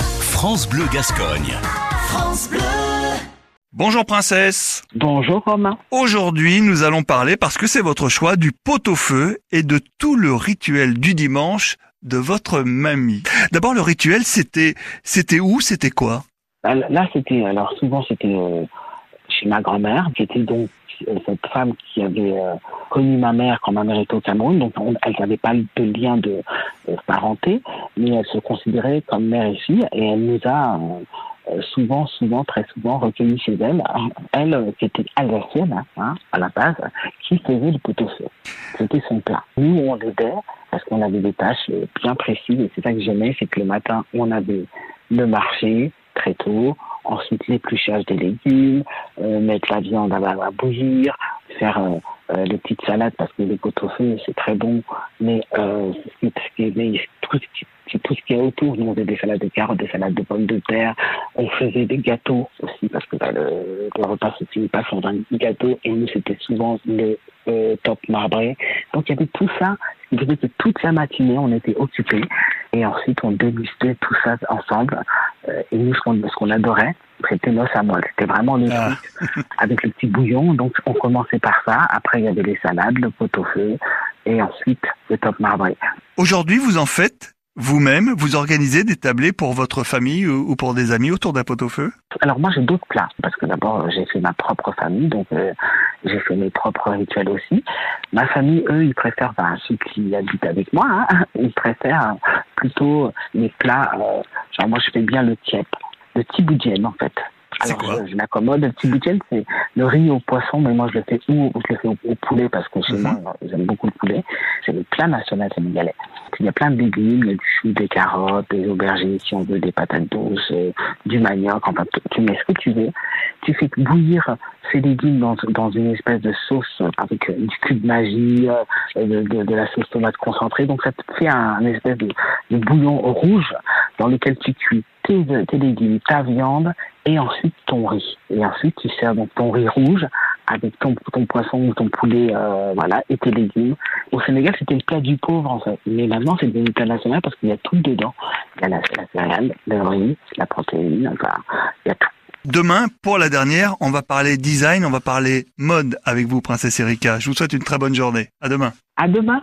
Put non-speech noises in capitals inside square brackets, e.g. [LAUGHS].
France Bleu Gascogne. France Bleu. Bonjour princesse. Bonjour Romain. Aujourd'hui, nous allons parler parce que c'est votre choix du pot-au-feu et de tout le rituel du dimanche de votre mamie. D'abord, le rituel, c'était, c'était où, c'était quoi? Bah, Là, c'était, alors souvent, c'était euh, chez ma grand-mère, qui était donc euh, cette femme qui avait euh, connu ma mère quand ma mère était au Cameroun, donc on- elle n'avait pas de lien de euh, parenté, mais elle se considérait comme mère et fille, et elle nous a euh, euh, souvent, souvent, très souvent recueillis chez elle. [LAUGHS] Elle, euh, qui était alsacienne, hein, à la base, qui faisait le pot-au-feu. C'était son plat. Nous, on l'aidait parce qu'on avait des tâches bien précises, et c'est ça que j'aimais, c'est que le matin, on avait le marché très tôt, ensuite l'épluchage des légumes, euh, mettre la viande à, à bouillir, faire euh, les petites salades parce que les pot au feu c'est très bon, mais euh, qui- ce qui est- mais tout, qui- tout ce qu'il y a autour. Nous on faisait des salades de carottes, des salades de pommes de terre, on faisait des gâteaux aussi parce que bah, le, le repas se finit pas sans un gâteau et nous c'était souvent le euh, top marbré. Donc il y avait tout ça, qui faisait que toute la matinée on était occupés et ensuite on dégustait tout ça ensemble. Euh, et nous ce qu'on ce qu'on adorait, c'était l'os à moelle. C'était vraiment le Ah. truc avec le petit bouillon. Donc on commençait par ça. Après il y avait les salades, le pot-au-feu et ensuite le top marbré. Aujourd'hui, vous en faites vous-même, vous organisez des tablés pour votre famille ou ou pour des amis autour d'un pot-au-feu? Alors moi j'ai d'autres plats parce que d'abord j'ai fait ma propre famille donc euh, j'ai fait mes propres rituels aussi. Ma famille eux ils préfèrent enfin, ceux qui habitent avec moi hein, [LAUGHS] ils préfèrent plutôt les plats euh, genre moi je fais bien le tiep, le tiboudienne en fait. Alors quoi je, je m'accommode. Le tiboudienne c'est le riz au poisson mais moi je le fais ou je le fais au, au poulet parce que chez Mhm. moi j'aime beaucoup le poulet. C'est le plat national sénégalais. Il y a plein de légumes, il y a du chou, des carottes, des aubergines, si on veut, des patates douces, euh, du manioc, enfin, tu- mets ce que tu veux. Tu fais bouillir ces légumes dans, dans une espèce de sauce avec euh, du cube magie, euh, de, de, de la sauce tomate concentrée. Donc ça te fait un, espèce de, de bouillon rouge dans lequel tu cuis tes, tes légumes, ta viande et ensuite ton riz. Et ensuite tu sers donc ton riz rouge avec ton, ton poisson ou ton poulet, euh, voilà, et tes légumes. Au Sénégal, c'était le plat du pauvre, en fait. Mais maintenant, c'est devenu plat national parce qu'il y a tout dedans. Il y a la, la céréale, le riz, la protéine, enfin, il y a tout. Demain, pour la dernière, on va parler design, on va parler mode avec vous, princesse Erika. Je vous souhaite une très bonne journée. À demain. À demain!